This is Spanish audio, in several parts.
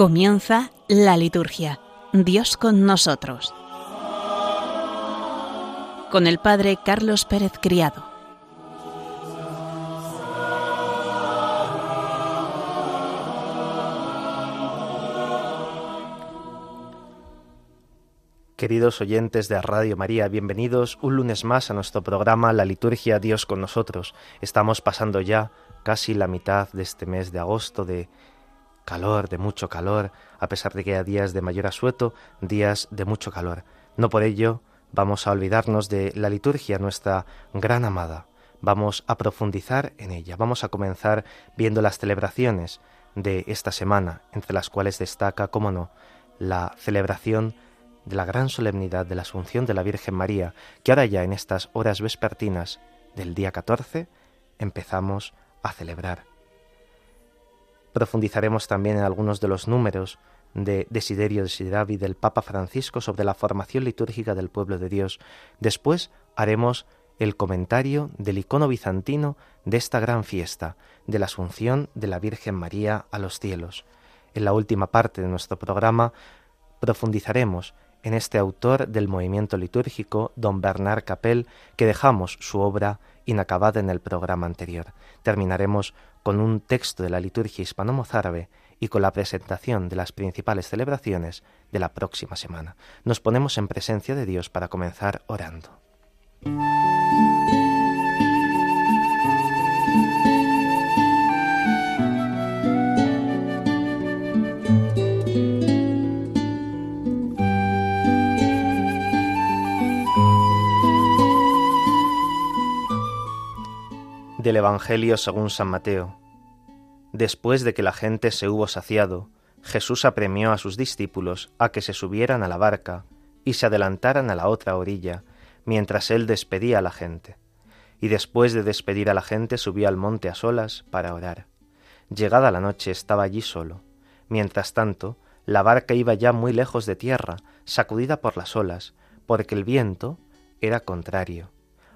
Comienza la liturgia. Dios con nosotros. Con el Padre Carlos Pérez Criado. Queridos oyentes de Radio María, bienvenidos un lunes más a nuestro programa La Liturgia Dios con nosotros. Estamos pasando ya casi la mitad de este mes de agosto de calor, de mucho calor, a pesar de que haya días de mayor asueto, días de mucho calor. No por ello vamos a olvidarnos de la liturgia, nuestra gran amada. Vamos a profundizar en ella. Vamos a comenzar viendo las celebraciones de esta semana, entre las cuales destaca, cómo no, la celebración de la gran solemnidad de la Asunción de la Virgen María, que ahora ya en estas horas vespertinas del día 14 empezamos a celebrar. Profundizaremos también en algunos de los números de Desiderio Desideravi del Papa Francisco sobre la formación litúrgica del pueblo de Dios. Después haremos el comentario del icono bizantino de esta gran fiesta, de la Asunción de la Virgen María a los cielos. En la última parte de nuestro programa profundizaremos en este autor del movimiento litúrgico, don Bernard Capel, que dejamos su obra inacabada en el programa anterior. Terminaremos con un texto de la liturgia hispano-mozárabe y con la presentación de las principales celebraciones de la próxima semana. Nos ponemos en presencia de Dios para comenzar orando. Del Evangelio según San Mateo. Después de que la gente se hubo saciado, Jesús apremió a sus discípulos a que se subieran a la barca y se adelantaran a la otra orilla, mientras él despedía a la gente. Y después de despedir a la gente subió al monte a solas para orar. Llegada la noche estaba allí solo. Mientras tanto, la barca iba ya muy lejos de tierra, sacudida por las olas, porque el viento era contrario.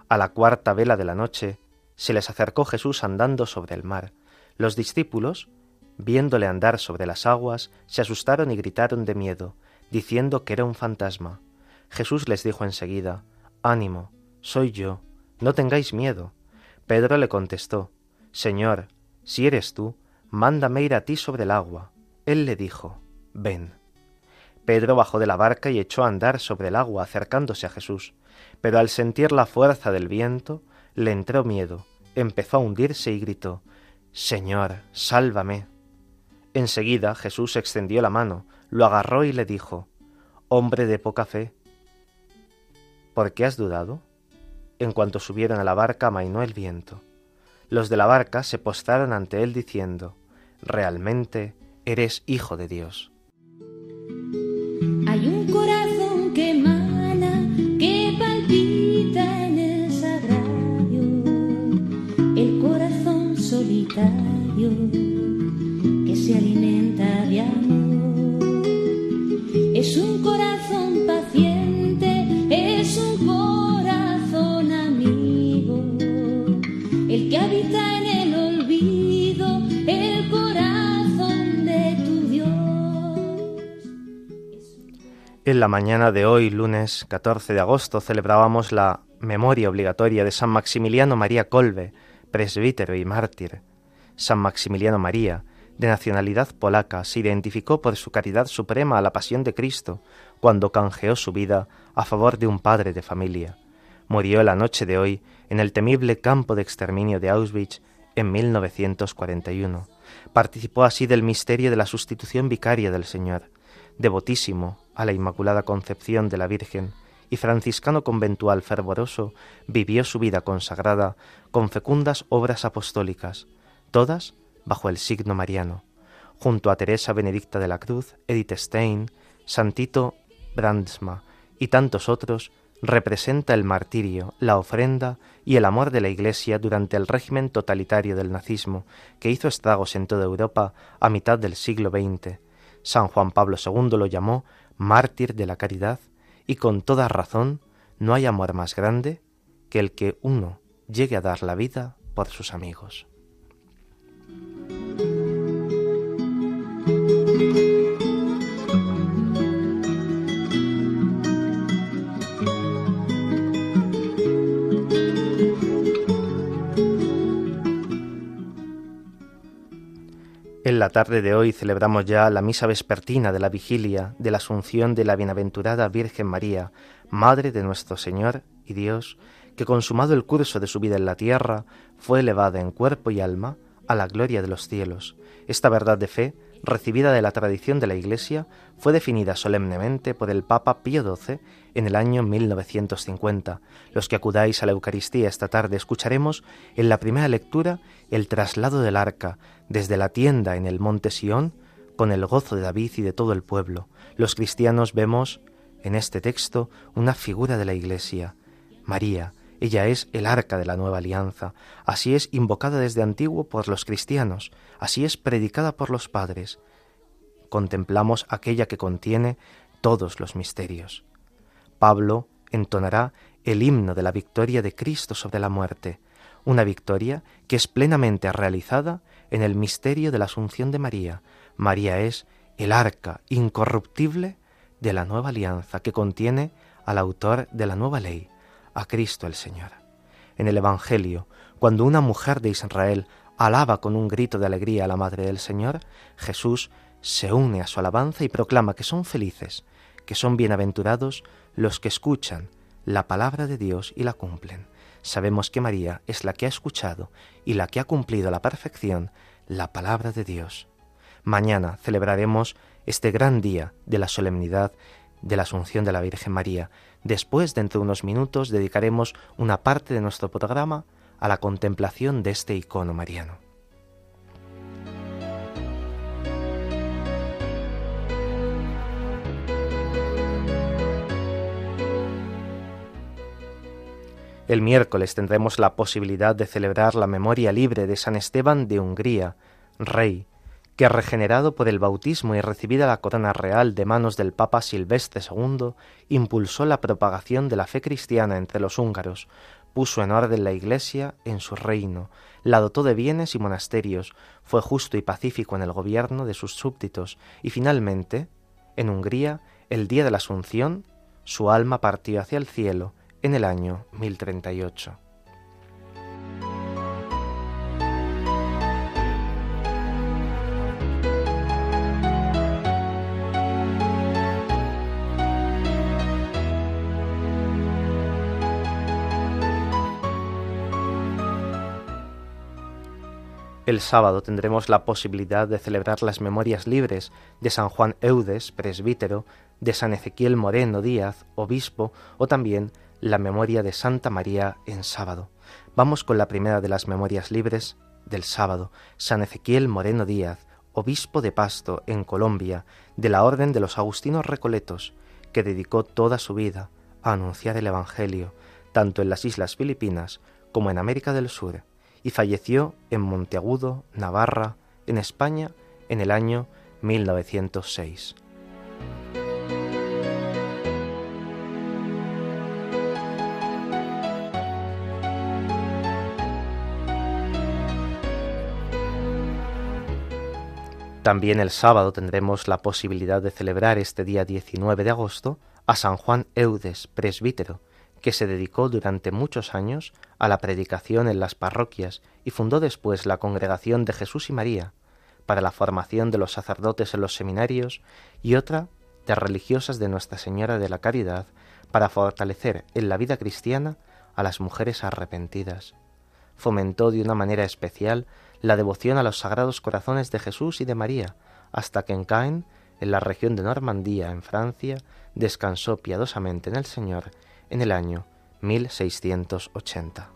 A la cuarta vela de la noche, se les acercó Jesús andando sobre el mar. Los discípulos, viéndole andar sobre las aguas, se asustaron y gritaron de miedo, diciendo que era un fantasma. Jesús les dijo enseguida, Ánimo, soy yo, no tengáis miedo. Pedro le contestó, Señor, si eres tú, mándame ir a ti sobre el agua. Él le dijo, Ven. Pedro bajó de la barca y echó a andar sobre el agua, acercándose a Jesús, pero al sentir la fuerza del viento, le entró miedo, empezó a hundirse y gritó Señor, sálvame. Enseguida Jesús extendió la mano, lo agarró y le dijo Hombre de poca fe, ¿por qué has dudado? En cuanto subieron a la barca amainó el viento. Los de la barca se postraron ante él diciendo Realmente eres hijo de Dios. La mañana de hoy, lunes 14 de agosto, celebrábamos la memoria obligatoria de San Maximiliano María Colbe, presbítero y mártir. San Maximiliano María, de nacionalidad polaca, se identificó por su caridad suprema a la pasión de Cristo, cuando canjeó su vida a favor de un padre de familia. Murió la noche de hoy en el temible campo de exterminio de Auschwitz en 1941. Participó así del misterio de la sustitución vicaria del Señor, devotísimo a la Inmaculada Concepción de la Virgen, y franciscano conventual fervoroso, vivió su vida consagrada con fecundas obras apostólicas, todas bajo el signo mariano. Junto a Teresa Benedicta de la Cruz, Edith Stein, Santito Brandsma y tantos otros, representa el martirio, la ofrenda y el amor de la Iglesia durante el régimen totalitario del nazismo, que hizo estragos en toda Europa a mitad del siglo XX. San Juan Pablo II lo llamó mártir de la caridad y con toda razón no hay amor más grande que el que uno llegue a dar la vida por sus amigos. La tarde de hoy celebramos ya la misa vespertina de la vigilia de la Asunción de la Bienaventurada Virgen María, Madre de nuestro Señor y Dios, que consumado el curso de su vida en la tierra, fue elevada en cuerpo y alma a la gloria de los cielos. Esta verdad de fe, recibida de la tradición de la Iglesia, fue definida solemnemente por el Papa Pío XII en el año 1950. Los que acudáis a la Eucaristía esta tarde escucharemos en la primera lectura el traslado del arca desde la tienda en el monte Sión con el gozo de David y de todo el pueblo. Los cristianos vemos en este texto una figura de la Iglesia, María, ella es el arca de la nueva alianza, así es invocada desde antiguo por los cristianos, así es predicada por los padres. Contemplamos aquella que contiene todos los misterios. Pablo entonará el himno de la victoria de Cristo sobre la muerte, una victoria que es plenamente realizada en el misterio de la Asunción de María. María es el arca incorruptible de la nueva alianza que contiene al autor de la nueva ley, a Cristo el Señor. En el Evangelio, cuando una mujer de Israel alaba con un grito de alegría a la Madre del Señor, Jesús se une a su alabanza y proclama que son felices, que son bienaventurados los que escuchan la palabra de Dios y la cumplen. Sabemos que María es la que ha escuchado y la que ha cumplido a la perfección la palabra de Dios. Mañana celebraremos este gran día de la solemnidad de la Asunción de la Virgen María. Después, dentro de unos minutos, dedicaremos una parte de nuestro programa a la contemplación de este icono mariano. El miércoles tendremos la posibilidad de celebrar la memoria libre de San Esteban de Hungría, rey, que regenerado por el bautismo y recibida la corona real de manos del Papa Silvestre II, impulsó la propagación de la fe cristiana entre los húngaros, puso en orden la Iglesia en su reino, la dotó de bienes y monasterios, fue justo y pacífico en el gobierno de sus súbditos, y finalmente, en Hungría, el día de la Asunción, su alma partió hacia el cielo en el año 1038. El sábado tendremos la posibilidad de celebrar las memorias libres de San Juan Eudes, presbítero, de San Ezequiel Moreno Díaz, obispo, o también la memoria de Santa María en sábado. Vamos con la primera de las memorias libres del sábado, San Ezequiel Moreno Díaz, obispo de Pasto, en Colombia, de la Orden de los Agustinos Recoletos, que dedicó toda su vida a anunciar el Evangelio, tanto en las Islas Filipinas como en América del Sur y falleció en Monteagudo, Navarra, en España, en el año 1906. También el sábado tendremos la posibilidad de celebrar este día 19 de agosto a San Juan Eudes, presbítero, que se dedicó durante muchos años a la predicación en las parroquias y fundó después la Congregación de Jesús y María para la formación de los sacerdotes en los seminarios y otra de religiosas de Nuestra Señora de la Caridad para fortalecer en la vida cristiana a las mujeres arrepentidas. Fomentó de una manera especial la devoción a los sagrados corazones de Jesús y de María, hasta que en Caen, en la región de Normandía, en Francia, descansó piadosamente en el Señor en el año 1680.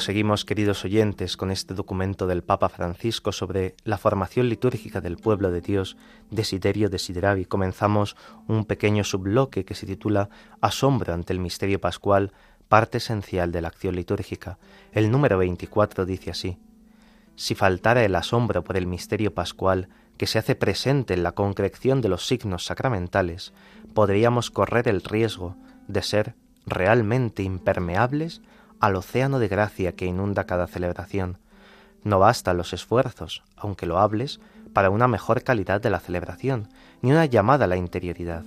Proseguimos, queridos oyentes, con este documento del Papa Francisco sobre la formación litúrgica del pueblo de Dios, Desiderio Desideravi. Comenzamos un pequeño subbloque que se titula Asombro ante el misterio pascual parte esencial de la acción litúrgica. El número 24 dice así, Si faltara el asombro por el misterio pascual que se hace presente en la concreción de los signos sacramentales, podríamos correr el riesgo de ser realmente impermeables al océano de gracia que inunda cada celebración. No bastan los esfuerzos, aunque lo hables, para una mejor calidad de la celebración, ni una llamada a la interioridad.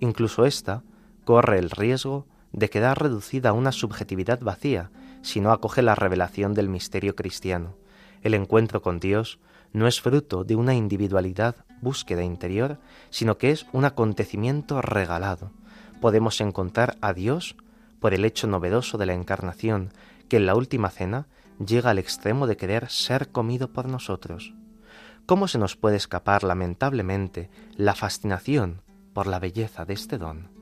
Incluso ésta corre el riesgo de quedar reducida a una subjetividad vacía si no acoge la revelación del misterio cristiano. El encuentro con Dios no es fruto de una individualidad búsqueda interior, sino que es un acontecimiento regalado. Podemos encontrar a Dios por el hecho novedoso de la encarnación, que en la última cena llega al extremo de querer ser comido por nosotros. ¿Cómo se nos puede escapar lamentablemente la fascinación por la belleza de este don?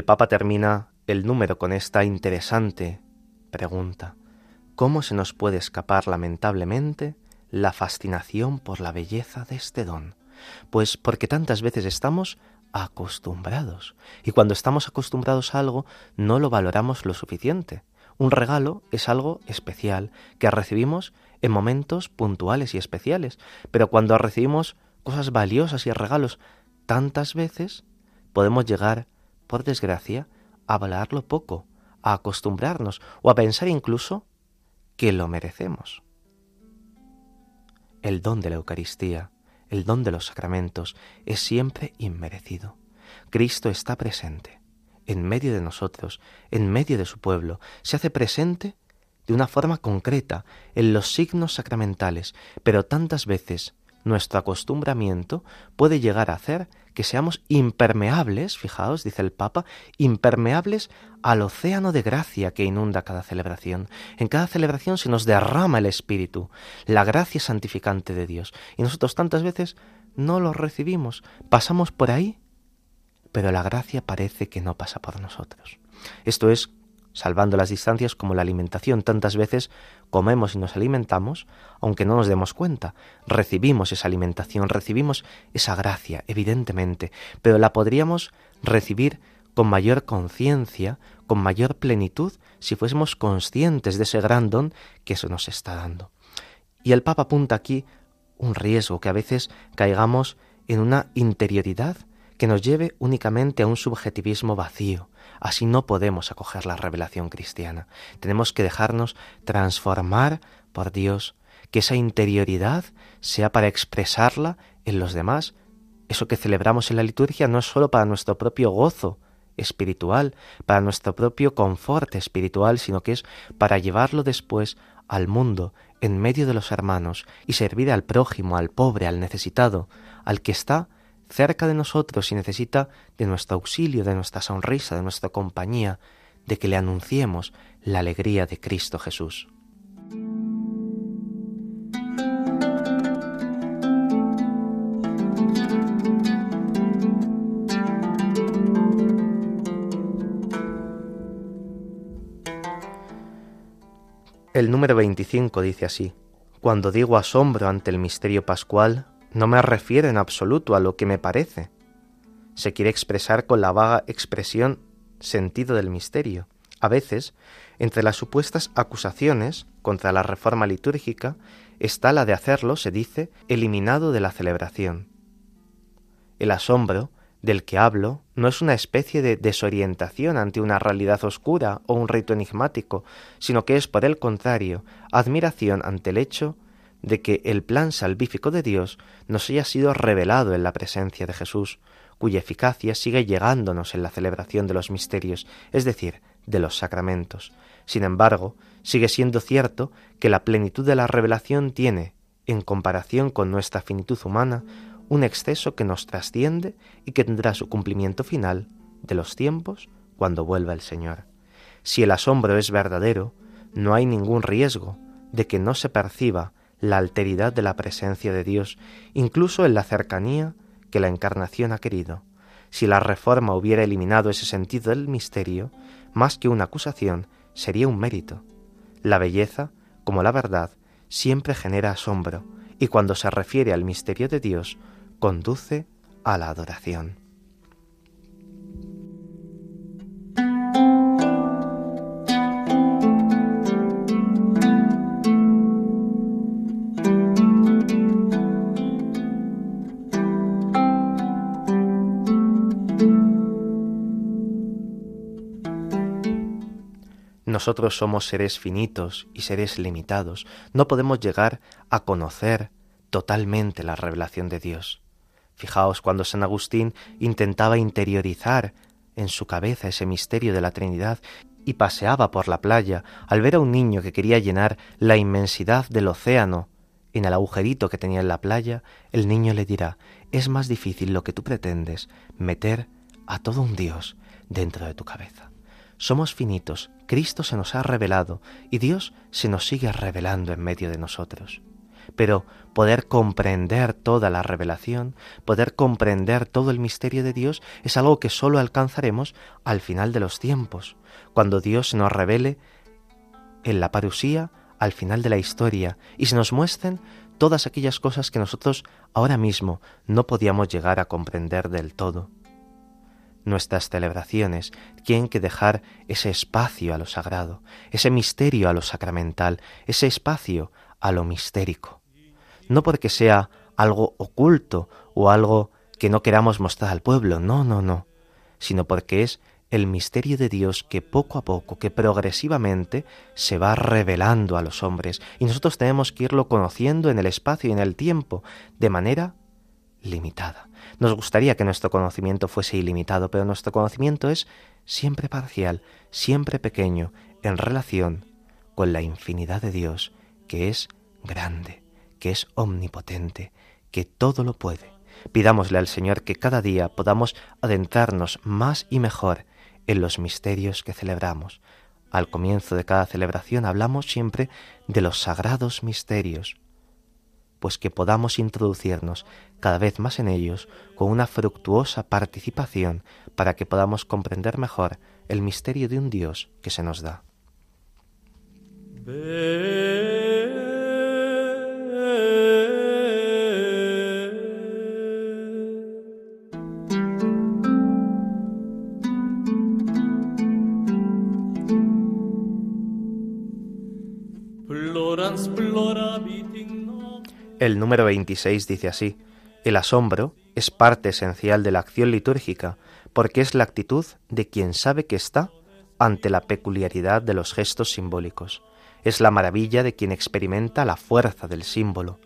El Papa termina el número con esta interesante pregunta. ¿Cómo se nos puede escapar lamentablemente la fascinación por la belleza de este don? Pues porque tantas veces estamos acostumbrados. Y cuando estamos acostumbrados a algo, no lo valoramos lo suficiente. Un regalo es algo especial que recibimos en momentos puntuales y especiales. Pero cuando recibimos cosas valiosas y regalos tantas veces, podemos llegar, por desgracia, a valorarlo poco, a acostumbrarnos o a pensar incluso que lo merecemos. El don de la Eucaristía, el don de los sacramentos, es siempre inmerecido. Cristo está presente, en medio de nosotros, en medio de su pueblo, se hace presente de una forma concreta en los signos sacramentales, pero tantas veces nuestro acostumbramiento puede llegar a hacer que seamos impermeables, fijaos, dice el Papa, impermeables al océano de gracia que inunda cada celebración. En cada celebración se nos derrama el Espíritu, la gracia santificante de Dios. Y nosotros tantas veces no lo recibimos, pasamos por ahí, pero la gracia parece que no pasa por nosotros. Esto es salvando las distancias como la alimentación. Tantas veces comemos y nos alimentamos, aunque no nos demos cuenta. Recibimos esa alimentación, recibimos esa gracia, evidentemente, pero la podríamos recibir con mayor conciencia, con mayor plenitud, si fuésemos conscientes de ese gran don que eso nos está dando. Y el Papa apunta aquí un riesgo, que a veces caigamos en una interioridad que nos lleve únicamente a un subjetivismo vacío. Así no podemos acoger la revelación cristiana. Tenemos que dejarnos transformar por Dios, que esa interioridad sea para expresarla en los demás. Eso que celebramos en la liturgia no es sólo para nuestro propio gozo espiritual, para nuestro propio confort espiritual, sino que es para llevarlo después al mundo, en medio de los hermanos, y servir al prójimo, al pobre, al necesitado, al que está cerca de nosotros y necesita de nuestro auxilio, de nuestra sonrisa, de nuestra compañía, de que le anunciemos la alegría de Cristo Jesús. El número 25 dice así, Cuando digo asombro ante el misterio pascual, no me refiero en absoluto a lo que me parece. Se quiere expresar con la vaga expresión sentido del misterio. A veces, entre las supuestas acusaciones contra la reforma litúrgica está la de hacerlo, se dice, eliminado de la celebración. El asombro del que hablo no es una especie de desorientación ante una realidad oscura o un rito enigmático, sino que es, por el contrario, admiración ante el hecho de que el plan salvífico de Dios nos haya sido revelado en la presencia de Jesús, cuya eficacia sigue llegándonos en la celebración de los misterios, es decir, de los sacramentos. Sin embargo, sigue siendo cierto que la plenitud de la revelación tiene, en comparación con nuestra finitud humana, un exceso que nos trasciende y que tendrá su cumplimiento final de los tiempos cuando vuelva el Señor. Si el asombro es verdadero, no hay ningún riesgo de que no se perciba la alteridad de la presencia de Dios, incluso en la cercanía que la encarnación ha querido. Si la reforma hubiera eliminado ese sentido del misterio, más que una acusación, sería un mérito. La belleza, como la verdad, siempre genera asombro, y cuando se refiere al misterio de Dios, conduce a la adoración. Nosotros somos seres finitos y seres limitados. No podemos llegar a conocer totalmente la revelación de Dios. Fijaos cuando San Agustín intentaba interiorizar en su cabeza ese misterio de la Trinidad y paseaba por la playa al ver a un niño que quería llenar la inmensidad del océano en el agujerito que tenía en la playa, el niño le dirá, es más difícil lo que tú pretendes, meter a todo un Dios dentro de tu cabeza. Somos finitos, Cristo se nos ha revelado y Dios se nos sigue revelando en medio de nosotros. Pero poder comprender toda la revelación, poder comprender todo el misterio de Dios es algo que sólo alcanzaremos al final de los tiempos, cuando Dios se nos revele en la parusía al final de la historia y se nos muestren todas aquellas cosas que nosotros ahora mismo no podíamos llegar a comprender del todo. Nuestras celebraciones tienen que dejar ese espacio a lo sagrado, ese misterio a lo sacramental, ese espacio a lo mistérico. No porque sea algo oculto o algo que no queramos mostrar al pueblo, no, no, no, sino porque es el misterio de Dios que poco a poco, que progresivamente se va revelando a los hombres y nosotros tenemos que irlo conociendo en el espacio y en el tiempo de manera limitada. Nos gustaría que nuestro conocimiento fuese ilimitado, pero nuestro conocimiento es siempre parcial, siempre pequeño, en relación con la infinidad de Dios, que es grande, que es omnipotente, que todo lo puede. Pidámosle al Señor que cada día podamos adentrarnos más y mejor en los misterios que celebramos. Al comienzo de cada celebración hablamos siempre de los sagrados misterios, pues que podamos introducirnos cada vez más en ellos con una fructuosa participación para que podamos comprender mejor el misterio de un Dios que se nos da. El número 26 dice así, el asombro es parte esencial de la acción litúrgica, porque es la actitud de quien sabe que está ante la peculiaridad de los gestos simbólicos. Es la maravilla de quien experimenta la fuerza del símbolo,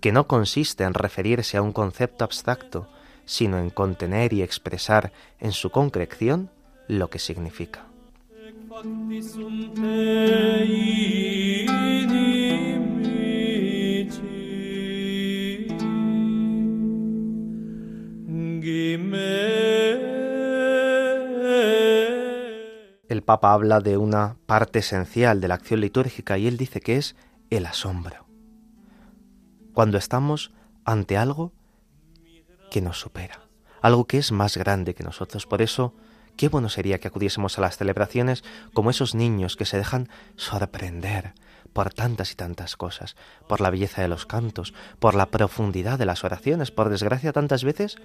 que no consiste en referirse a un concepto abstracto, sino en contener y expresar en su concreción lo que significa. Papa habla de una parte esencial de la acción litúrgica y él dice que es el asombro. Cuando estamos ante algo que nos supera, algo que es más grande que nosotros. Por eso, qué bueno sería que acudiésemos a las celebraciones como esos niños que se dejan sorprender por tantas y tantas cosas, por la belleza de los cantos, por la profundidad de las oraciones. Por desgracia, tantas veces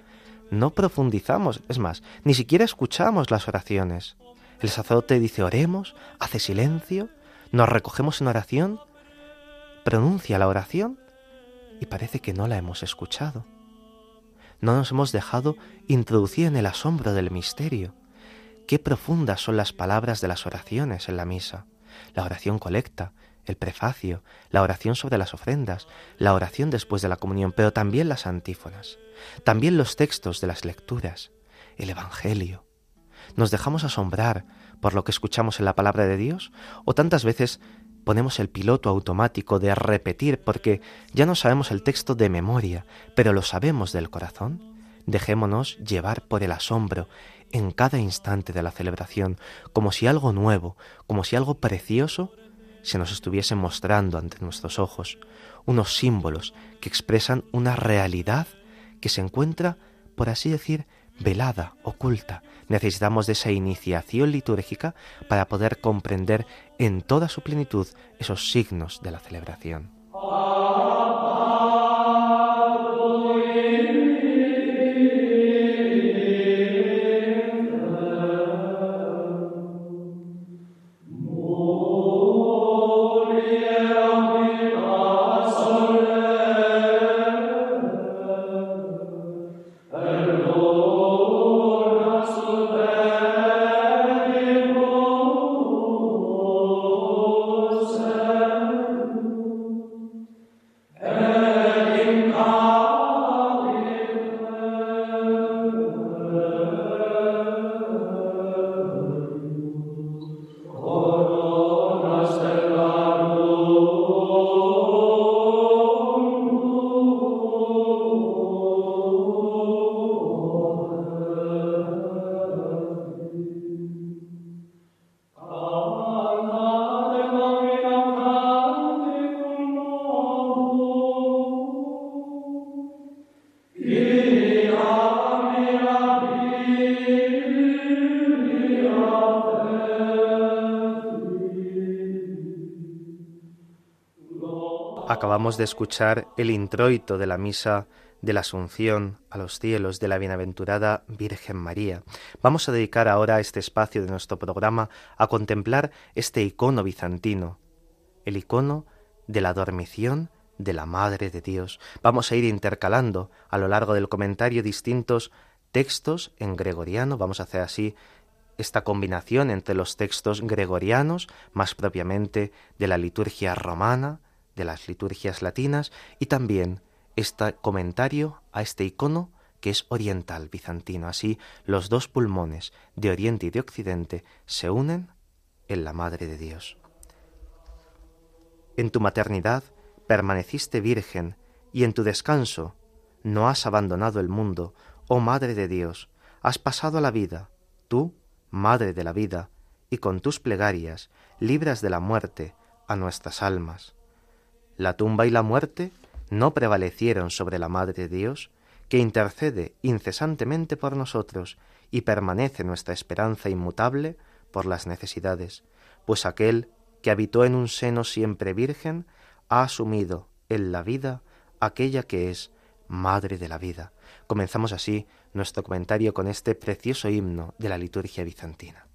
no profundizamos, es más, ni siquiera escuchamos las oraciones. El sacerdote dice oremos, hace silencio, nos recogemos en oración, pronuncia la oración y parece que no la hemos escuchado. No nos hemos dejado introducir en el asombro del misterio. Qué profundas son las palabras de las oraciones en la misa. La oración colecta, el prefacio, la oración sobre las ofrendas, la oración después de la comunión, pero también las antífonas, también los textos de las lecturas, el Evangelio. ¿Nos dejamos asombrar por lo que escuchamos en la palabra de Dios? ¿O tantas veces ponemos el piloto automático de repetir porque ya no sabemos el texto de memoria, pero lo sabemos del corazón? Dejémonos llevar por el asombro en cada instante de la celebración, como si algo nuevo, como si algo precioso se nos estuviese mostrando ante nuestros ojos, unos símbolos que expresan una realidad que se encuentra por así decir, velada, oculta. Necesitamos de esa iniciación litúrgica para poder comprender en toda su plenitud esos signos de la celebración. Acabamos de escuchar el introito de la misa de la Asunción a los cielos de la bienaventurada Virgen María. Vamos a dedicar ahora este espacio de nuestro programa a contemplar este icono bizantino, el icono de la dormición de la Madre de Dios. Vamos a ir intercalando a lo largo del comentario distintos textos en gregoriano, vamos a hacer así esta combinación entre los textos gregorianos, más propiamente de la liturgia romana, de las liturgias latinas y también este comentario a este icono que es oriental bizantino. Así los dos pulmones de Oriente y de Occidente se unen en la Madre de Dios. En tu maternidad permaneciste virgen y en tu descanso no has abandonado el mundo, oh Madre de Dios, has pasado a la vida, tú, Madre de la vida, y con tus plegarias libras de la muerte a nuestras almas. La tumba y la muerte no prevalecieron sobre la Madre de Dios, que intercede incesantemente por nosotros y permanece nuestra esperanza inmutable por las necesidades, pues aquel que habitó en un seno siempre virgen ha asumido en la vida aquella que es Madre de la vida. Comenzamos así nuestro comentario con este precioso himno de la liturgia bizantina.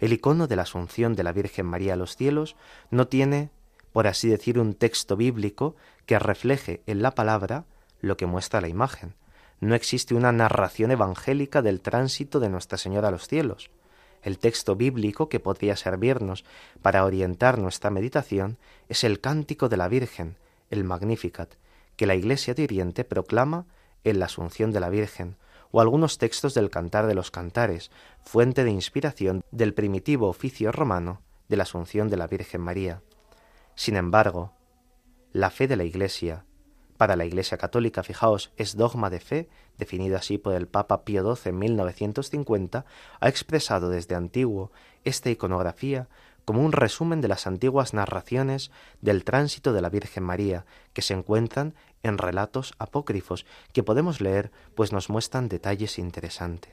El icono de la Asunción de la Virgen María a los cielos no tiene por así decir, un texto bíblico que refleje en la palabra lo que muestra la imagen. No existe una narración evangélica del tránsito de Nuestra Señora a los cielos. El texto bíblico que podría servirnos para orientar nuestra meditación es el Cántico de la Virgen, el Magnificat, que la Iglesia de Oriente proclama en la Asunción de la Virgen, o algunos textos del Cantar de los Cantares, fuente de inspiración del primitivo oficio romano de la Asunción de la Virgen María. Sin embargo, la fe de la Iglesia, para la Iglesia católica, fijaos, es dogma de fe, definido así por el Papa Pío XII en 1950, ha expresado desde antiguo esta iconografía como un resumen de las antiguas narraciones del tránsito de la Virgen María, que se encuentran en relatos apócrifos que podemos leer, pues nos muestran detalles interesantes.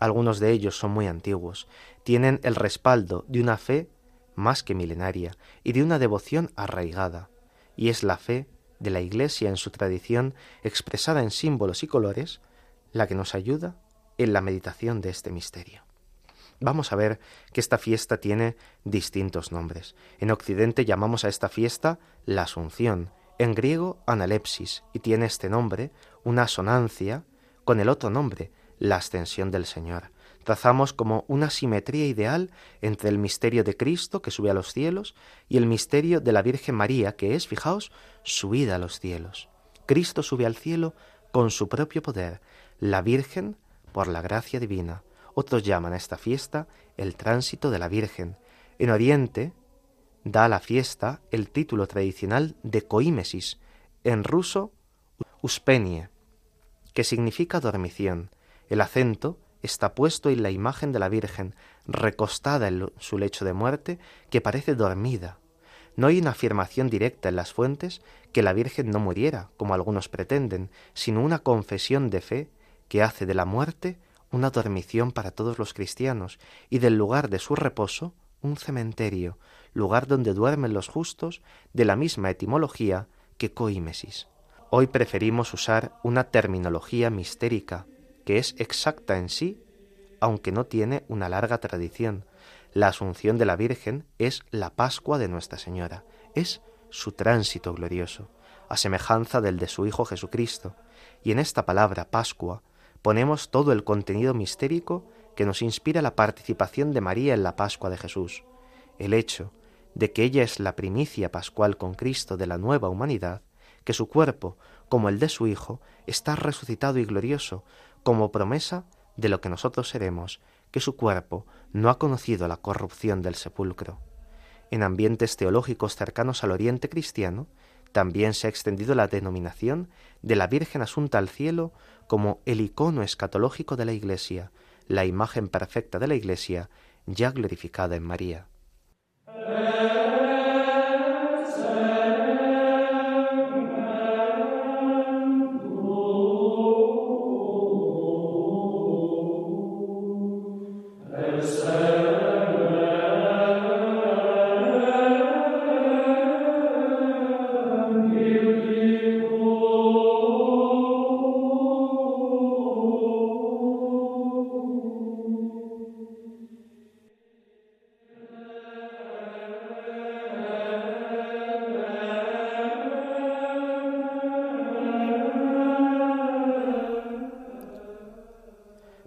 Algunos de ellos son muy antiguos, tienen el respaldo de una fe más que milenaria y de una devoción arraigada, y es la fe de la Iglesia en su tradición expresada en símbolos y colores la que nos ayuda en la meditación de este misterio. Vamos a ver que esta fiesta tiene distintos nombres. En Occidente llamamos a esta fiesta la Asunción, en griego analepsis, y tiene este nombre una asonancia con el otro nombre, la Ascensión del Señor trazamos como una simetría ideal entre el misterio de Cristo que sube a los cielos y el misterio de la Virgen María que es, fijaos, subida a los cielos. Cristo sube al cielo con su propio poder, la Virgen por la gracia divina. Otros llaman a esta fiesta el tránsito de la Virgen. En Oriente da a la fiesta el título tradicional de coímesis, en ruso uspenie, que significa dormición. El acento está puesto en la imagen de la Virgen, recostada en su lecho de muerte, que parece dormida. No hay una afirmación directa en las fuentes que la Virgen no muriera, como algunos pretenden, sino una confesión de fe que hace de la muerte una dormición para todos los cristianos y del lugar de su reposo un cementerio, lugar donde duermen los justos, de la misma etimología que coímesis. Hoy preferimos usar una terminología mistérica, que es exacta en sí, aunque no tiene una larga tradición. La Asunción de la Virgen es la Pascua de Nuestra Señora, es su tránsito glorioso, a semejanza del de su Hijo Jesucristo, y en esta palabra Pascua ponemos todo el contenido mistérico que nos inspira la participación de María en la Pascua de Jesús, el hecho de que ella es la primicia pascual con Cristo de la nueva humanidad, que su cuerpo, como el de su Hijo, está resucitado y glorioso, como promesa de lo que nosotros seremos, que su cuerpo no ha conocido la corrupción del sepulcro. En ambientes teológicos cercanos al oriente cristiano, también se ha extendido la denominación de la Virgen Asunta al cielo como el icono escatológico de la Iglesia, la imagen perfecta de la Iglesia ya glorificada en María.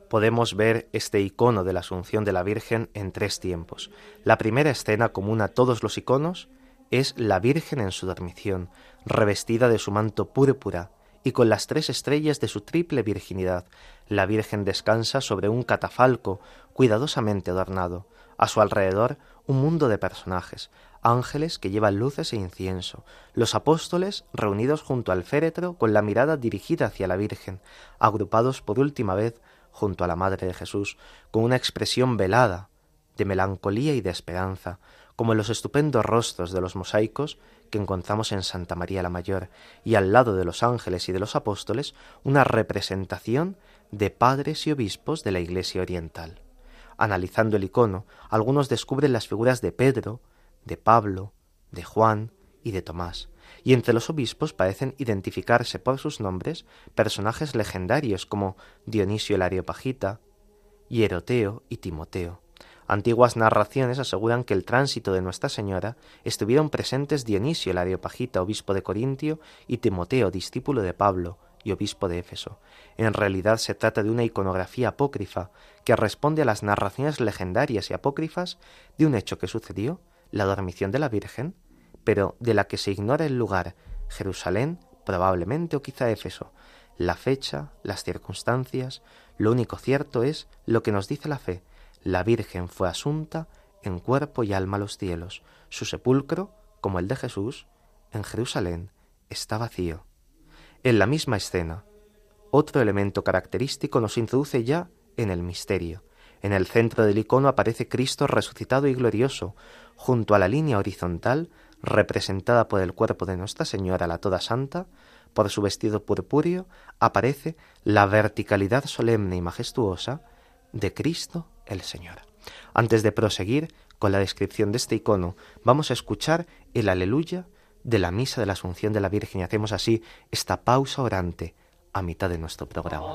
Podemos ver este icono de la Asunción de la Virgen en tres tiempos. La primera escena común a todos los iconos es la Virgen en su dormición, revestida de su manto púrpura y con las tres estrellas de su triple virginidad. La Virgen descansa sobre un catafalco cuidadosamente adornado. A su alrededor un mundo de personajes, ángeles que llevan luces e incienso, los apóstoles reunidos junto al féretro con la mirada dirigida hacia la Virgen, agrupados por última vez junto a la Madre de Jesús, con una expresión velada, de melancolía y de esperanza, como en los estupendos rostros de los mosaicos que encontramos en Santa María la Mayor, y al lado de los ángeles y de los apóstoles, una representación de padres y obispos de la Iglesia Oriental. Analizando el icono, algunos descubren las figuras de Pedro, de Pablo, de Juan y de Tomás, y entre los obispos parecen identificarse por sus nombres personajes legendarios como Dionisio el Areopagita, Hieroteo y Timoteo. Antiguas narraciones aseguran que el tránsito de Nuestra Señora estuvieron presentes Dionisio el Areopagita, obispo de Corintio, y Timoteo, discípulo de Pablo y obispo de Éfeso. En realidad se trata de una iconografía apócrifa que responde a las narraciones legendarias y apócrifas de un hecho que sucedió, la dormición de la Virgen, pero de la que se ignora el lugar, Jerusalén, probablemente o quizá Éfeso. La fecha, las circunstancias, lo único cierto es lo que nos dice la fe. La Virgen fue asunta en cuerpo y alma a los cielos. Su sepulcro, como el de Jesús, en Jerusalén, está vacío. En la misma escena, otro elemento característico nos introduce ya en el misterio. En el centro del icono aparece Cristo resucitado y glorioso. Junto a la línea horizontal representada por el cuerpo de Nuestra Señora la Toda Santa, por su vestido purpúreo, aparece la verticalidad solemne y majestuosa de Cristo el Señor. Antes de proseguir con la descripción de este icono, vamos a escuchar el aleluya de la misa de la Asunción de la Virgen y hacemos así esta pausa orante a mitad de nuestro programa.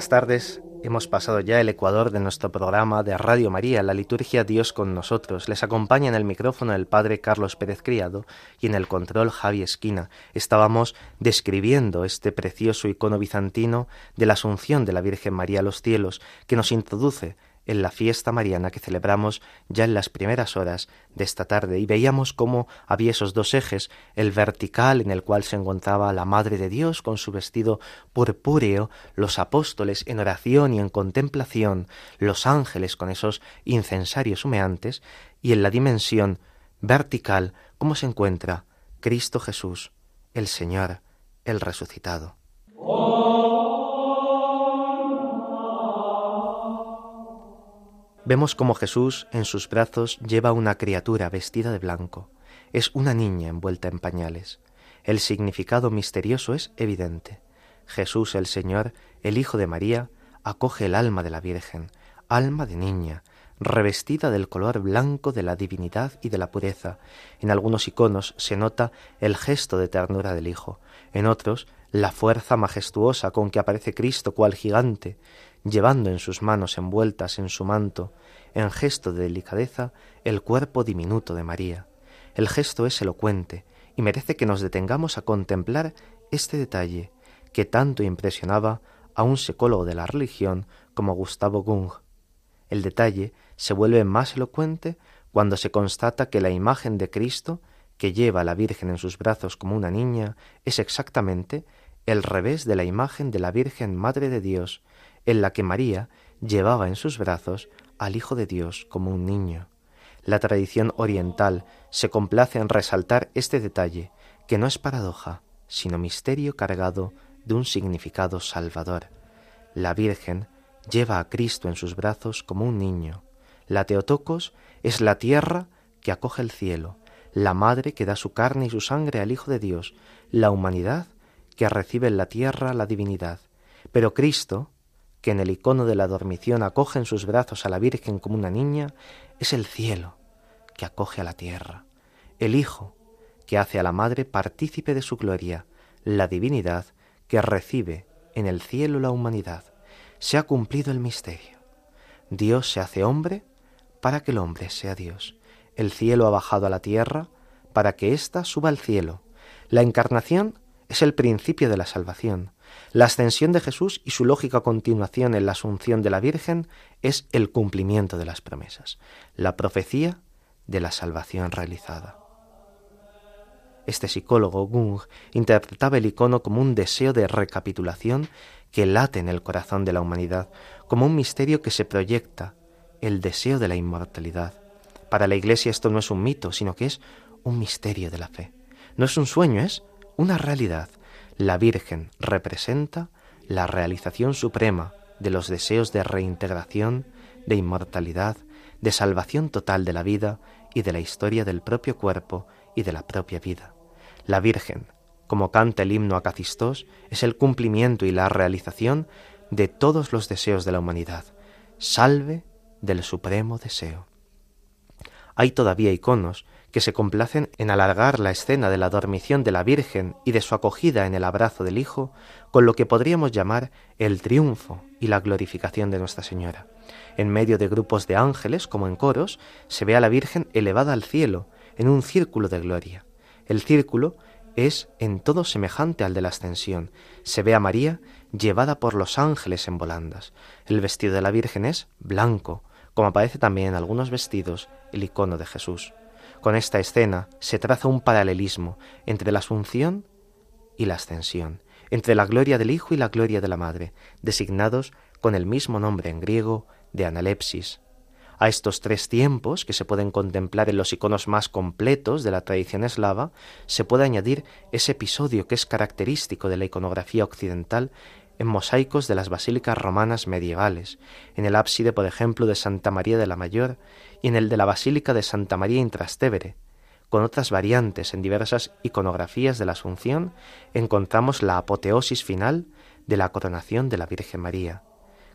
Buenas tardes. Hemos pasado ya el ecuador de nuestro programa de Radio María, la liturgia Dios con nosotros. Les acompaña en el micrófono el padre Carlos Pérez Criado y en el control Javi Esquina. Estábamos describiendo este precioso icono bizantino de la Asunción de la Virgen María a los cielos que nos introduce en la fiesta mariana que celebramos ya en las primeras horas de esta tarde y veíamos cómo había esos dos ejes, el vertical en el cual se encontraba la Madre de Dios con su vestido purpúreo, los apóstoles en oración y en contemplación, los ángeles con esos incensarios humeantes, y en la dimensión vertical cómo se encuentra Cristo Jesús, el Señor, el resucitado. Vemos como Jesús en sus brazos lleva una criatura vestida de blanco. Es una niña envuelta en pañales. El significado misterioso es evidente. Jesús el Señor, el Hijo de María, acoge el alma de la Virgen, alma de niña, revestida del color blanco de la divinidad y de la pureza. En algunos iconos se nota el gesto de ternura del Hijo, en otros la fuerza majestuosa con que aparece Cristo cual gigante, llevando en sus manos envueltas en su manto, en gesto de delicadeza, el cuerpo diminuto de María. El gesto es elocuente y merece que nos detengamos a contemplar este detalle que tanto impresionaba a un psicólogo de la religión como Gustavo Gung. El detalle se vuelve más elocuente cuando se constata que la imagen de Cristo, que lleva a la Virgen en sus brazos como una niña, es exactamente el revés de la imagen de la Virgen Madre de Dios, en la que María llevaba en sus brazos al Hijo de Dios como un niño. La tradición oriental se complace en resaltar este detalle, que no es paradoja, sino misterio cargado de un significado salvador. La Virgen lleva a Cristo en sus brazos como un niño. La Teotocos es la tierra que acoge el cielo, la madre que da su carne y su sangre al Hijo de Dios, la humanidad que recibe en la tierra la divinidad. Pero Cristo, que en el icono de la dormición acoge en sus brazos a la Virgen como una niña, es el cielo que acoge a la tierra, el Hijo que hace a la Madre partícipe de su gloria, la divinidad que recibe en el cielo la humanidad. Se ha cumplido el misterio. Dios se hace hombre para que el hombre sea Dios. El cielo ha bajado a la tierra para que ésta suba al cielo. La encarnación es el principio de la salvación. La ascensión de Jesús y su lógica continuación en la asunción de la Virgen es el cumplimiento de las promesas, la profecía de la salvación realizada. Este psicólogo Gung interpretaba el icono como un deseo de recapitulación que late en el corazón de la humanidad, como un misterio que se proyecta, el deseo de la inmortalidad. Para la Iglesia esto no es un mito, sino que es un misterio de la fe. No es un sueño, es una realidad. La Virgen representa la realización suprema de los deseos de reintegración, de inmortalidad, de salvación total de la vida y de la historia del propio cuerpo y de la propia vida. La Virgen, como canta el himno a Cacistós, es el cumplimiento y la realización de todos los deseos de la humanidad. Salve del supremo deseo. Hay todavía iconos que se complacen en alargar la escena de la dormición de la Virgen y de su acogida en el abrazo del Hijo con lo que podríamos llamar el triunfo y la glorificación de Nuestra Señora. En medio de grupos de ángeles, como en coros, se ve a la Virgen elevada al cielo, en un círculo de gloria. El círculo es en todo semejante al de la ascensión. Se ve a María llevada por los ángeles en volandas. El vestido de la Virgen es blanco, como aparece también en algunos vestidos el icono de Jesús. Con esta escena se traza un paralelismo entre la Asunción y la Ascensión, entre la gloria del Hijo y la gloria de la Madre, designados con el mismo nombre en griego de analepsis. A estos tres tiempos, que se pueden contemplar en los iconos más completos de la tradición eslava, se puede añadir ese episodio que es característico de la iconografía occidental en mosaicos de las basílicas romanas medievales, en el ábside, por ejemplo, de Santa María de la Mayor y en el de la Basílica de Santa María Intrastevere. Con otras variantes en diversas iconografías de la Asunción encontramos la apoteosis final de la coronación de la Virgen María.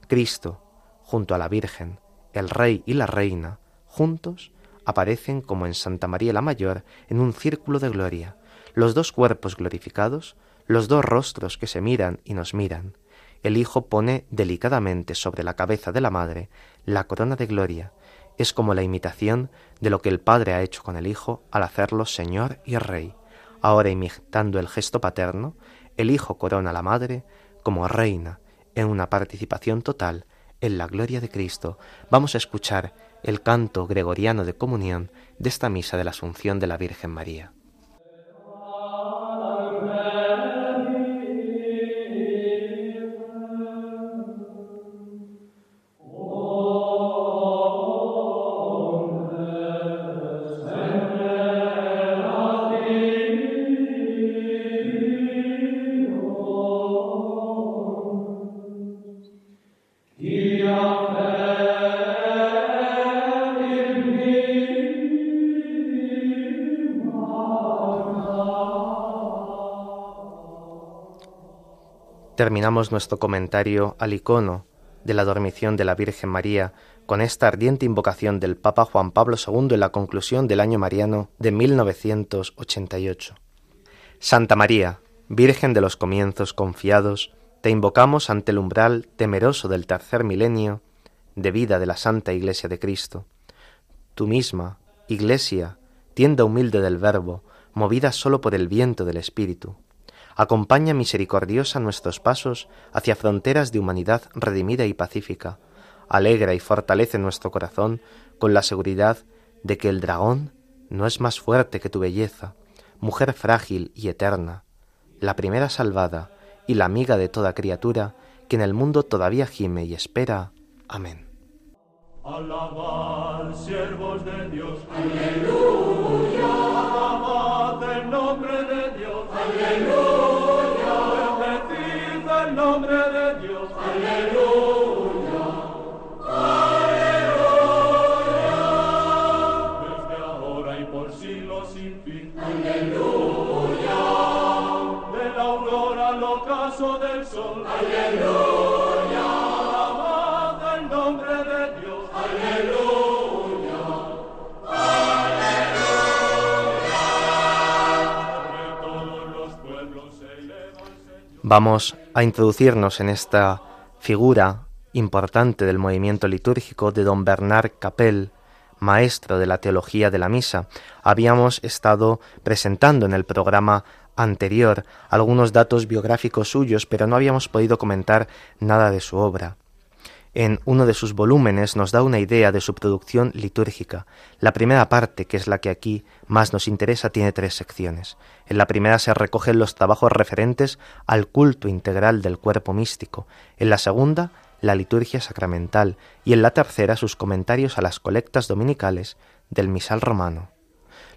Cristo, junto a la Virgen, el Rey y la Reina, juntos, aparecen como en Santa María la Mayor en un círculo de gloria, los dos cuerpos glorificados los dos rostros que se miran y nos miran, el Hijo pone delicadamente sobre la cabeza de la Madre la corona de gloria. Es como la imitación de lo que el Padre ha hecho con el Hijo al hacerlo Señor y Rey. Ahora imitando el gesto paterno, el Hijo corona a la Madre como reina en una participación total en la gloria de Cristo. Vamos a escuchar el canto gregoriano de comunión de esta misa de la Asunción de la Virgen María. Terminamos nuestro comentario al icono de la dormición de la Virgen María con esta ardiente invocación del Papa Juan Pablo II en la conclusión del año mariano de 1988. Santa María, Virgen de los comienzos confiados, te invocamos ante el umbral temeroso del tercer milenio de vida de la Santa Iglesia de Cristo. Tú misma, Iglesia, tienda humilde del Verbo, movida sólo por el viento del Espíritu, acompaña misericordiosa nuestros pasos hacia fronteras de humanidad redimida y pacífica, alegra y fortalece nuestro corazón con la seguridad de que el dragón no es más fuerte que tu belleza, mujer frágil y eterna, la primera salvada y la amiga de toda criatura que en el mundo todavía gime y espera. Amén. siervos de Dios. Aleluya. Nombre de Dios. Aleluya. Aleluya. Desde ahora y por siglos sin fin. Aleluya. De la aurora al ocaso del sol. Aleluya. Vamos a introducirnos en esta figura importante del movimiento litúrgico de don Bernard Capel, maestro de la teología de la misa. Habíamos estado presentando en el programa anterior algunos datos biográficos suyos, pero no habíamos podido comentar nada de su obra en uno de sus volúmenes nos da una idea de su producción litúrgica. La primera parte, que es la que aquí más nos interesa, tiene tres secciones. En la primera se recogen los trabajos referentes al culto integral del cuerpo místico. En la segunda, la liturgia sacramental. Y en la tercera, sus comentarios a las colectas dominicales del misal romano.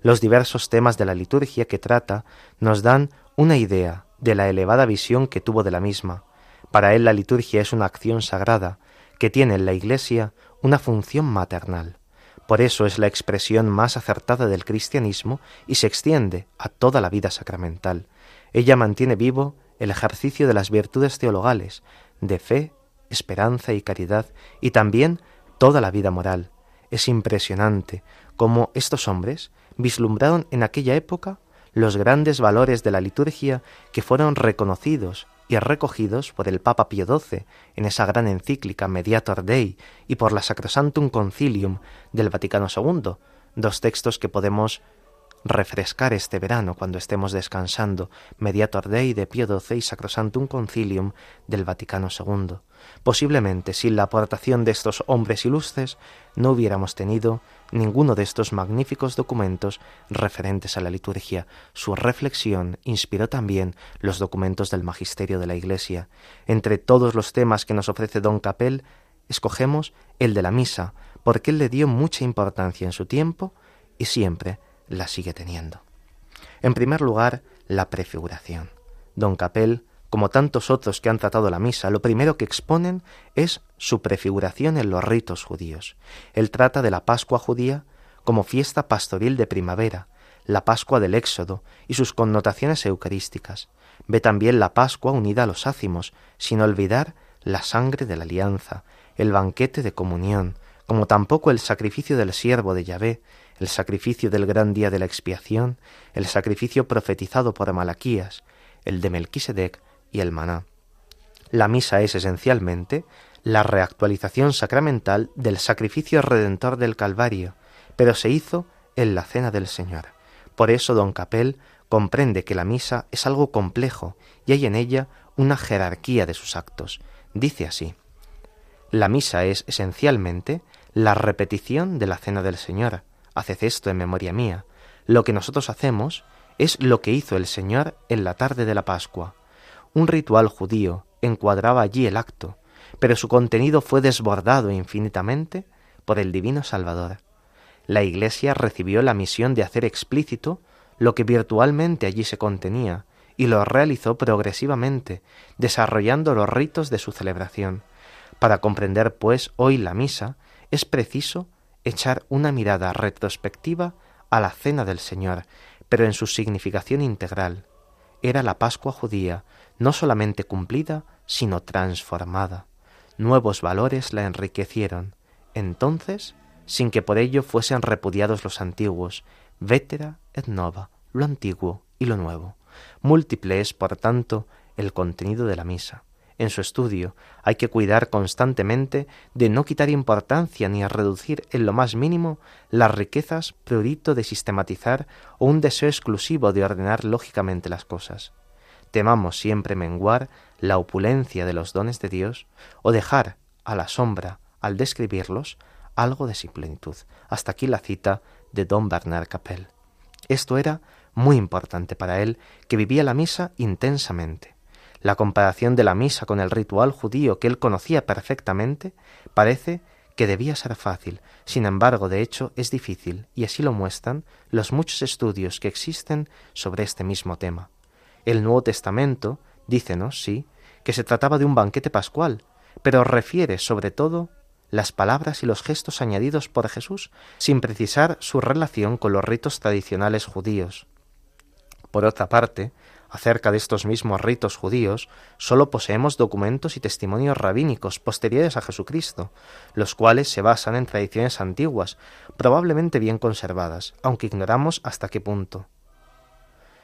Los diversos temas de la liturgia que trata nos dan una idea de la elevada visión que tuvo de la misma. Para él la liturgia es una acción sagrada, que tiene en la Iglesia una función maternal. Por eso es la expresión más acertada del cristianismo y se extiende a toda la vida sacramental. Ella mantiene vivo el ejercicio de las virtudes teologales, de fe, esperanza y caridad, y también toda la vida moral. Es impresionante cómo estos hombres vislumbraron en aquella época los grandes valores de la liturgia que fueron reconocidos y recogidos por el Papa Pío XII en esa gran encíclica Mediator Dei y por la Sacrosantum Concilium del Vaticano II, dos textos que podemos refrescar este verano cuando estemos descansando, Mediator Dei de Pío XII y Sacrosantum Concilium del Vaticano II. Posiblemente sin la aportación de estos hombres ilustres no hubiéramos tenido ninguno de estos magníficos documentos referentes a la liturgia. Su reflexión inspiró también los documentos del magisterio de la Iglesia. Entre todos los temas que nos ofrece don Capel, escogemos el de la misa, porque él le dio mucha importancia en su tiempo y siempre la sigue teniendo. En primer lugar, la prefiguración. Don Capel, como tantos otros que han tratado la misa, lo primero que exponen es su prefiguración en los ritos judíos. Él trata de la Pascua judía como fiesta pastoril de primavera, la Pascua del Éxodo y sus connotaciones eucarísticas. Ve también la Pascua unida a los ácimos, sin olvidar la sangre de la alianza, el banquete de comunión, como tampoco el sacrificio del siervo de Yahvé, el sacrificio del gran día de la expiación, el sacrificio profetizado por Malaquías, el de Melquisedec y el maná. La misa es esencialmente la reactualización sacramental del sacrificio redentor del Calvario, pero se hizo en la cena del Señor. Por eso don Capel comprende que la misa es algo complejo y hay en ella una jerarquía de sus actos. Dice así, la misa es esencialmente la repetición de la cena del Señor. Haced esto en memoria mía. Lo que nosotros hacemos es lo que hizo el Señor en la tarde de la Pascua. Un ritual judío encuadraba allí el acto, pero su contenido fue desbordado infinitamente por el Divino Salvador. La Iglesia recibió la misión de hacer explícito lo que virtualmente allí se contenía, y lo realizó progresivamente, desarrollando los ritos de su celebración. Para comprender, pues, hoy la misa, es preciso echar una mirada retrospectiva a la cena del Señor, pero en su significación integral. Era la Pascua judía, no solamente cumplida, sino transformada. Nuevos valores la enriquecieron. Entonces, sin que por ello fuesen repudiados los antiguos, vetera et nova, lo antiguo y lo nuevo. Múltiple es, por tanto, el contenido de la misa. En su estudio hay que cuidar constantemente de no quitar importancia ni a reducir en lo más mínimo las riquezas prurito de sistematizar o un deseo exclusivo de ordenar lógicamente las cosas. Temamos siempre menguar la opulencia de los dones de Dios o dejar a la sombra, al describirlos, algo de sin plenitud. Hasta aquí la cita de don Bernard Capel. Esto era muy importante para él, que vivía la misa intensamente. La comparación de la misa con el ritual judío que él conocía perfectamente parece que debía ser fácil, sin embargo, de hecho, es difícil, y así lo muestran los muchos estudios que existen sobre este mismo tema. El Nuevo Testamento, dícenos, sí, que se trataba de un banquete pascual, pero refiere sobre todo las palabras y los gestos añadidos por Jesús sin precisar su relación con los ritos tradicionales judíos. Por otra parte, acerca de estos mismos ritos judíos, sólo poseemos documentos y testimonios rabínicos posteriores a Jesucristo, los cuales se basan en tradiciones antiguas, probablemente bien conservadas, aunque ignoramos hasta qué punto.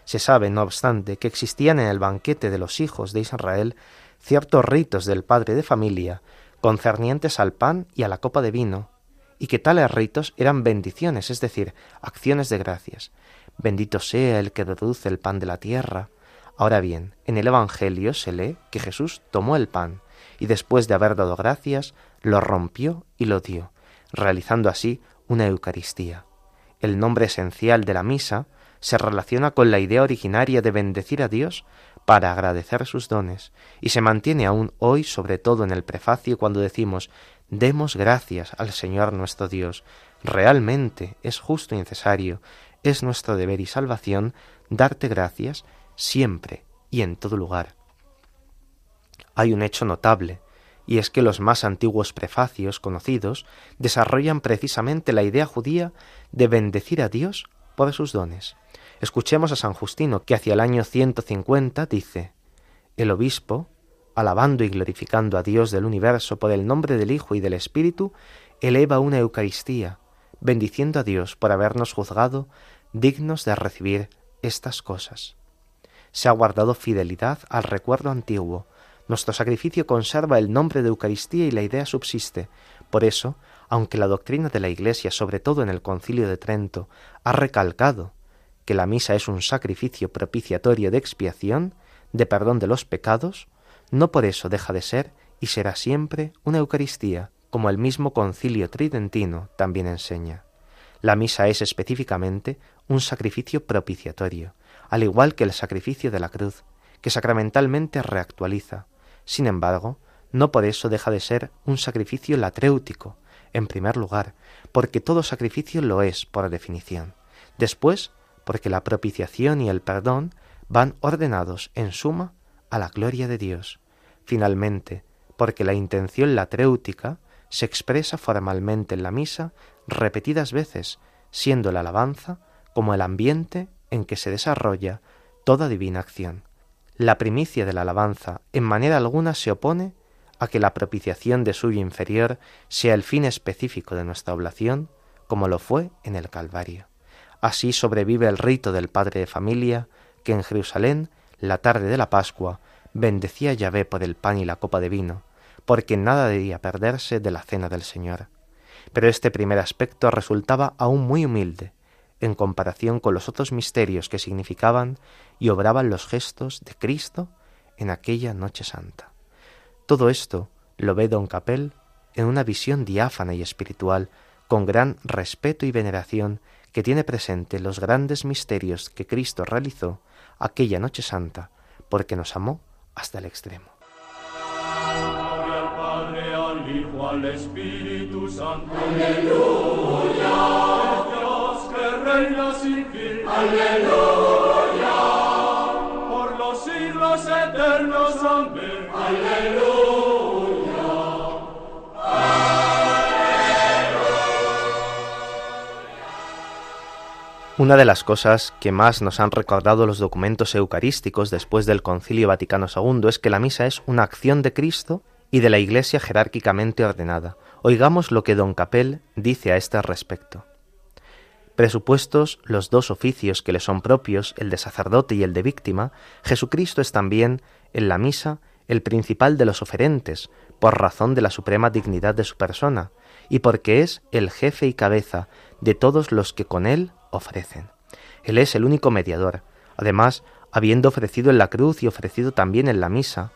Se sabe, no obstante, que existían en el banquete de los hijos de Israel ciertos ritos del padre de familia concernientes al pan y a la copa de vino, y que tales ritos eran bendiciones, es decir, acciones de gracias. Bendito sea el que deduce el pan de la tierra. Ahora bien, en el Evangelio se lee que Jesús tomó el pan, y después de haber dado gracias, lo rompió y lo dio, realizando así una Eucaristía. El nombre esencial de la misa se relaciona con la idea originaria de bendecir a Dios para agradecer sus dones, y se mantiene aún hoy, sobre todo en el prefacio, cuando decimos demos gracias al Señor nuestro Dios. Realmente es justo y necesario, es nuestro deber y salvación darte gracias siempre y en todo lugar. Hay un hecho notable, y es que los más antiguos prefacios conocidos desarrollan precisamente la idea judía de bendecir a Dios por sus dones. Escuchemos a San Justino, que hacia el año 150 dice, El obispo, alabando y glorificando a Dios del universo por el nombre del Hijo y del Espíritu, eleva una Eucaristía, bendiciendo a Dios por habernos juzgado dignos de recibir estas cosas. Se ha guardado fidelidad al recuerdo antiguo. Nuestro sacrificio conserva el nombre de Eucaristía y la idea subsiste. Por eso, aunque la doctrina de la Iglesia, sobre todo en el Concilio de Trento, ha recalcado que la misa es un sacrificio propiciatorio de expiación, de perdón de los pecados, no por eso deja de ser y será siempre una Eucaristía, como el mismo concilio tridentino también enseña. La misa es específicamente un sacrificio propiciatorio, al igual que el sacrificio de la cruz, que sacramentalmente reactualiza. Sin embargo, no por eso deja de ser un sacrificio latréutico, en primer lugar, porque todo sacrificio lo es por definición. Después, porque la propiciación y el perdón van ordenados en suma a la gloria de Dios. Finalmente, porque la intención latréutica se expresa formalmente en la misa repetidas veces, siendo la alabanza como el ambiente en que se desarrolla toda divina acción. La primicia de la alabanza en manera alguna se opone a que la propiciación de suyo inferior sea el fin específico de nuestra oblación, como lo fue en el Calvario. Así sobrevive el rito del padre de familia que en Jerusalén, la tarde de la Pascua, bendecía Yahvé por el pan y la copa de vino, porque nada debía perderse de la cena del Señor. Pero este primer aspecto resultaba aún muy humilde, en comparación con los otros misterios que significaban y obraban los gestos de Cristo en aquella noche santa. Todo esto lo ve don Capel en una visión diáfana y espiritual, con gran respeto y veneración, que tiene presente los grandes misterios que Cristo realizó aquella noche santa, porque nos amó hasta el extremo. Espíritu Santo. Aleluya. Dios que reina sin fin. Aleluya. Por los siglos eternos. Amén. Aleluya. Una de las cosas que más nos han recordado los documentos eucarísticos después del Concilio Vaticano II es que la misa es una acción de Cristo y de la Iglesia jerárquicamente ordenada. Oigamos lo que don Capel dice a este respecto. Presupuestos los dos oficios que le son propios, el de sacerdote y el de víctima, Jesucristo es también, en la misa, el principal de los oferentes, por razón de la suprema dignidad de su persona, y porque es el jefe y cabeza de todos los que con él ofrecen. Él es el único mediador. Además, habiendo ofrecido en la cruz y ofrecido también en la misa,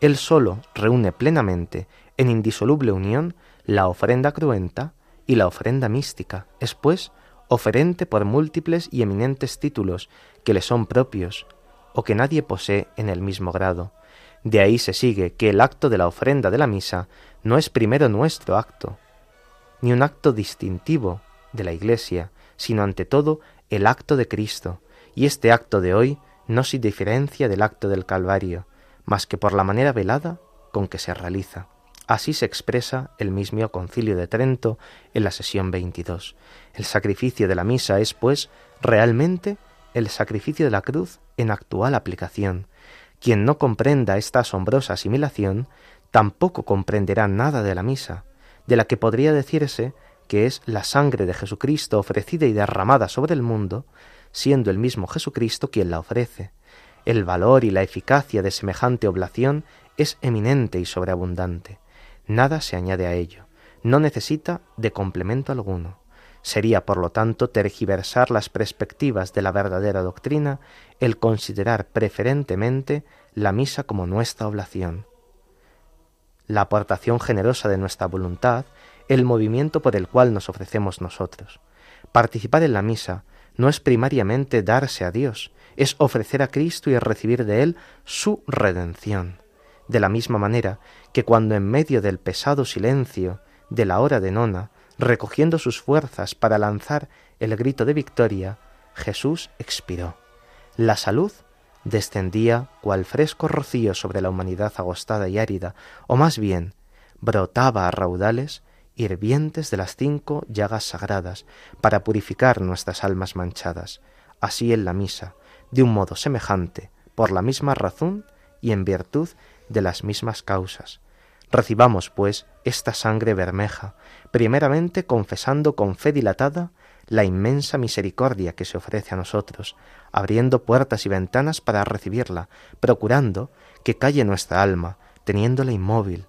él solo reúne plenamente, en indisoluble unión, la ofrenda cruenta y la ofrenda mística. Es, pues, oferente por múltiples y eminentes títulos que le son propios, o que nadie posee en el mismo grado. De ahí se sigue que el acto de la ofrenda de la misa no es primero nuestro acto, ni un acto distintivo de la Iglesia, sino ante todo el acto de Cristo, y este acto de hoy no se diferencia del acto del Calvario, más que por la manera velada con que se realiza. Así se expresa el mismo concilio de Trento en la sesión 22. El sacrificio de la misa es, pues, realmente el sacrificio de la cruz en actual aplicación. Quien no comprenda esta asombrosa asimilación, tampoco comprenderá nada de la misa, de la que podría decirse que es la sangre de Jesucristo ofrecida y derramada sobre el mundo, siendo el mismo Jesucristo quien la ofrece. El valor y la eficacia de semejante oblación es eminente y sobreabundante. Nada se añade a ello. No necesita de complemento alguno. Sería, por lo tanto, tergiversar las perspectivas de la verdadera doctrina el considerar preferentemente la misa como nuestra oblación. La aportación generosa de nuestra voluntad, el movimiento por el cual nos ofrecemos nosotros. Participar en la misa no es primariamente darse a Dios, es ofrecer a Cristo y recibir de Él su redención. De la misma manera que cuando en medio del pesado silencio de la hora de nona, recogiendo sus fuerzas para lanzar el grito de victoria, Jesús expiró. La salud descendía cual fresco rocío sobre la humanidad agostada y árida, o más bien brotaba a raudales hirvientes de las cinco llagas sagradas para purificar nuestras almas manchadas. Así en la misa, de un modo semejante, por la misma razón y en virtud de las mismas causas. Recibamos, pues, esta sangre bermeja, primeramente confesando con fe dilatada la inmensa misericordia que se ofrece a nosotros, abriendo puertas y ventanas para recibirla, procurando que calle nuestra alma, teniéndola inmóvil,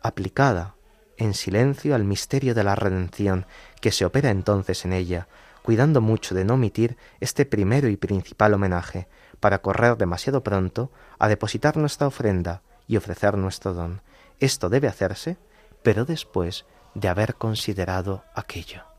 aplicada en silencio al misterio de la redención que se opera entonces en ella, cuidando mucho de no omitir este primero y principal homenaje, para correr demasiado pronto a depositar nuestra ofrenda y ofrecer nuestro don. Esto debe hacerse, pero después de haber considerado aquello.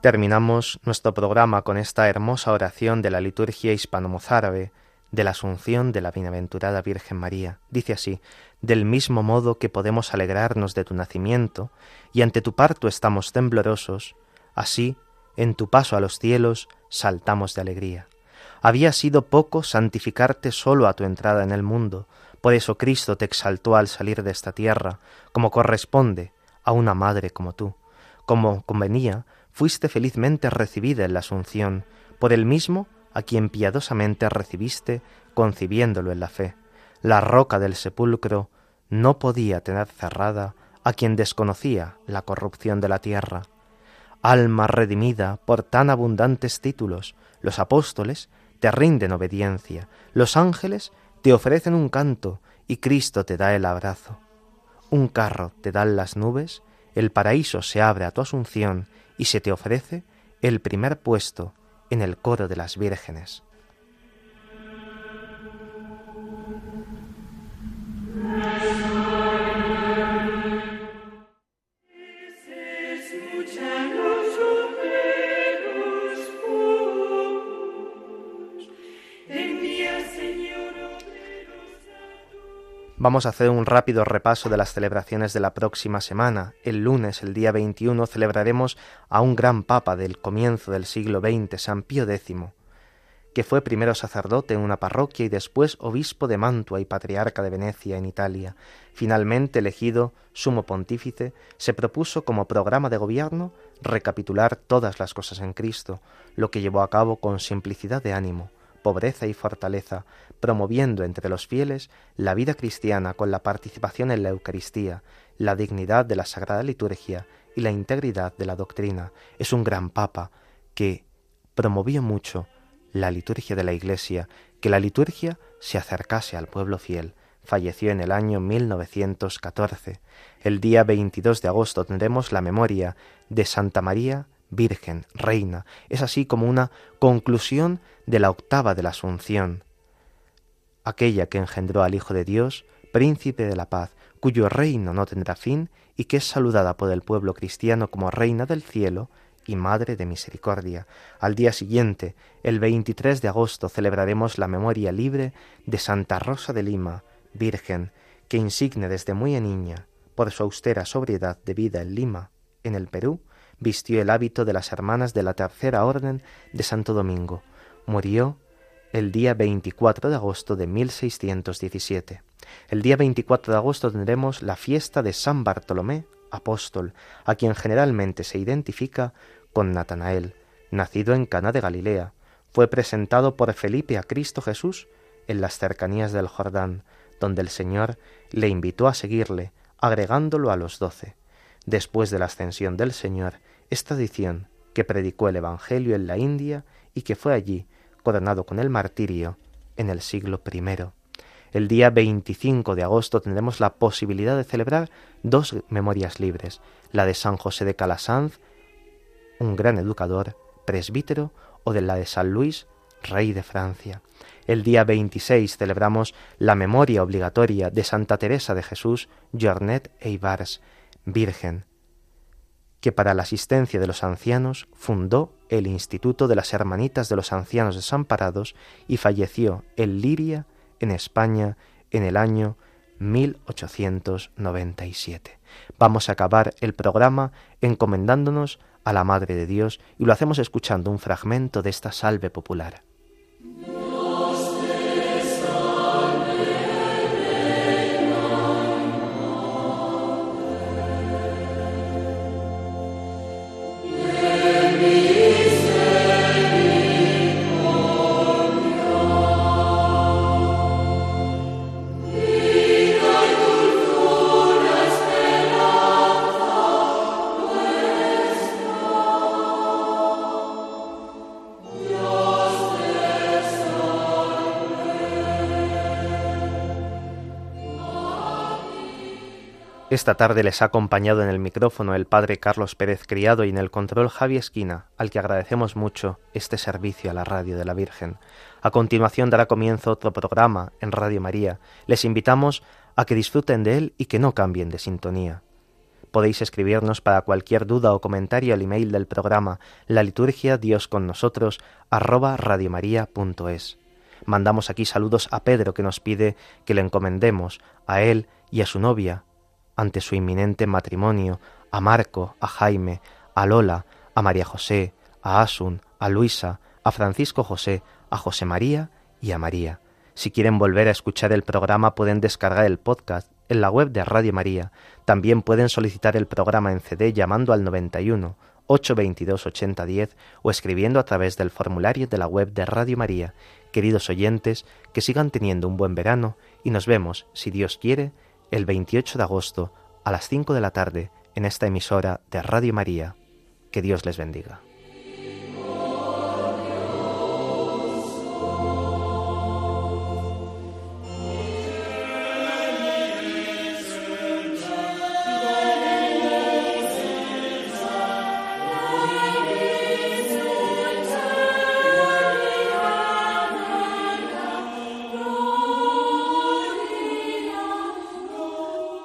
Terminamos nuestro programa con esta hermosa oración de la liturgia hispano-mozárabe de la Asunción de la Bienaventurada Virgen María. Dice así, del mismo modo que podemos alegrarnos de tu nacimiento, y ante tu parto estamos temblorosos, así, en tu paso a los cielos, saltamos de alegría. Había sido poco santificarte solo a tu entrada en el mundo, por eso Cristo te exaltó al salir de esta tierra, como corresponde a una madre como tú, como convenía fuiste felizmente recibida en la Asunción por el mismo a quien piadosamente recibiste, concibiéndolo en la fe. La roca del sepulcro no podía tener cerrada a quien desconocía la corrupción de la tierra. Alma redimida por tan abundantes títulos, los apóstoles te rinden obediencia, los ángeles te ofrecen un canto y Cristo te da el abrazo. Un carro te dan las nubes, el paraíso se abre a tu asunción y se te ofrece el primer puesto en el coro de las vírgenes. Vamos a hacer un rápido repaso de las celebraciones de la próxima semana. El lunes, el día 21, celebraremos a un gran papa del comienzo del siglo XX, San Pío X, que fue primero sacerdote en una parroquia y después obispo de Mantua y patriarca de Venecia en Italia. Finalmente elegido sumo pontífice, se propuso como programa de gobierno recapitular todas las cosas en Cristo, lo que llevó a cabo con simplicidad de ánimo, pobreza y fortaleza, promoviendo entre los fieles la vida cristiana con la participación en la Eucaristía, la dignidad de la Sagrada Liturgia y la integridad de la doctrina. Es un gran papa que promovió mucho la liturgia de la Iglesia, que la liturgia se acercase al pueblo fiel. Falleció en el año 1914. El día 22 de agosto tendremos la memoria de Santa María Virgen, Reina. Es así como una conclusión de la octava de la Asunción, aquella que engendró al Hijo de Dios, príncipe de la paz, cuyo reino no tendrá fin y que es saludada por el pueblo cristiano como Reina del cielo y Madre de Misericordia. Al día siguiente, el 23 de agosto, celebraremos la memoria libre de Santa Rosa de Lima, Virgen, que insigne desde muy niña, por su austera sobriedad de vida en Lima, en el Perú, vistió el hábito de las hermanas de la Tercera Orden de Santo Domingo. Murió el día 24 de agosto de 1617. El día 24 de agosto tendremos la fiesta de San Bartolomé, apóstol, a quien generalmente se identifica con Natanael, nacido en Cana de Galilea. Fue presentado por Felipe a Cristo Jesús en las cercanías del Jordán, donde el Señor le invitó a seguirle, agregándolo a los doce. Después de la ascensión del Señor, esta edición, que predicó el Evangelio en la India y que fue allí coronado con el martirio en el siglo I. El día 25 de agosto tendremos la posibilidad de celebrar dos memorias libres, la de San José de Calasanz, un gran educador, presbítero, o de la de San Luis, rey de Francia. El día 26 celebramos la memoria obligatoria de Santa Teresa de Jesús, Jornet e Ibars, virgen, que para la asistencia de los ancianos fundó el Instituto de las Hermanitas de los Ancianos Desamparados y falleció en Liria, en España, en el año 1897. Vamos a acabar el programa encomendándonos a la Madre de Dios y lo hacemos escuchando un fragmento de esta salve popular. Esta tarde les ha acompañado en el micrófono el padre Carlos Pérez Criado y en el control Javi Esquina, al que agradecemos mucho este servicio a la radio de la Virgen. A continuación dará comienzo otro programa en Radio María. Les invitamos a que disfruten de él y que no cambien de sintonía. Podéis escribirnos para cualquier duda o comentario al email del programa la liturgia Dios con nosotros radiomaria.es. Mandamos aquí saludos a Pedro que nos pide que le encomendemos a él y a su novia, ante su inminente matrimonio, a Marco, a Jaime, a Lola, a María José, a Asun, a Luisa, a Francisco José, a José María y a María. Si quieren volver a escuchar el programa pueden descargar el podcast en la web de Radio María. También pueden solicitar el programa en CD llamando al 91 822 8010 o escribiendo a través del formulario de la web de Radio María. Queridos oyentes, que sigan teniendo un buen verano y nos vemos, si Dios quiere, el 28 de agosto a las 5 de la tarde en esta emisora de Radio María. Que Dios les bendiga.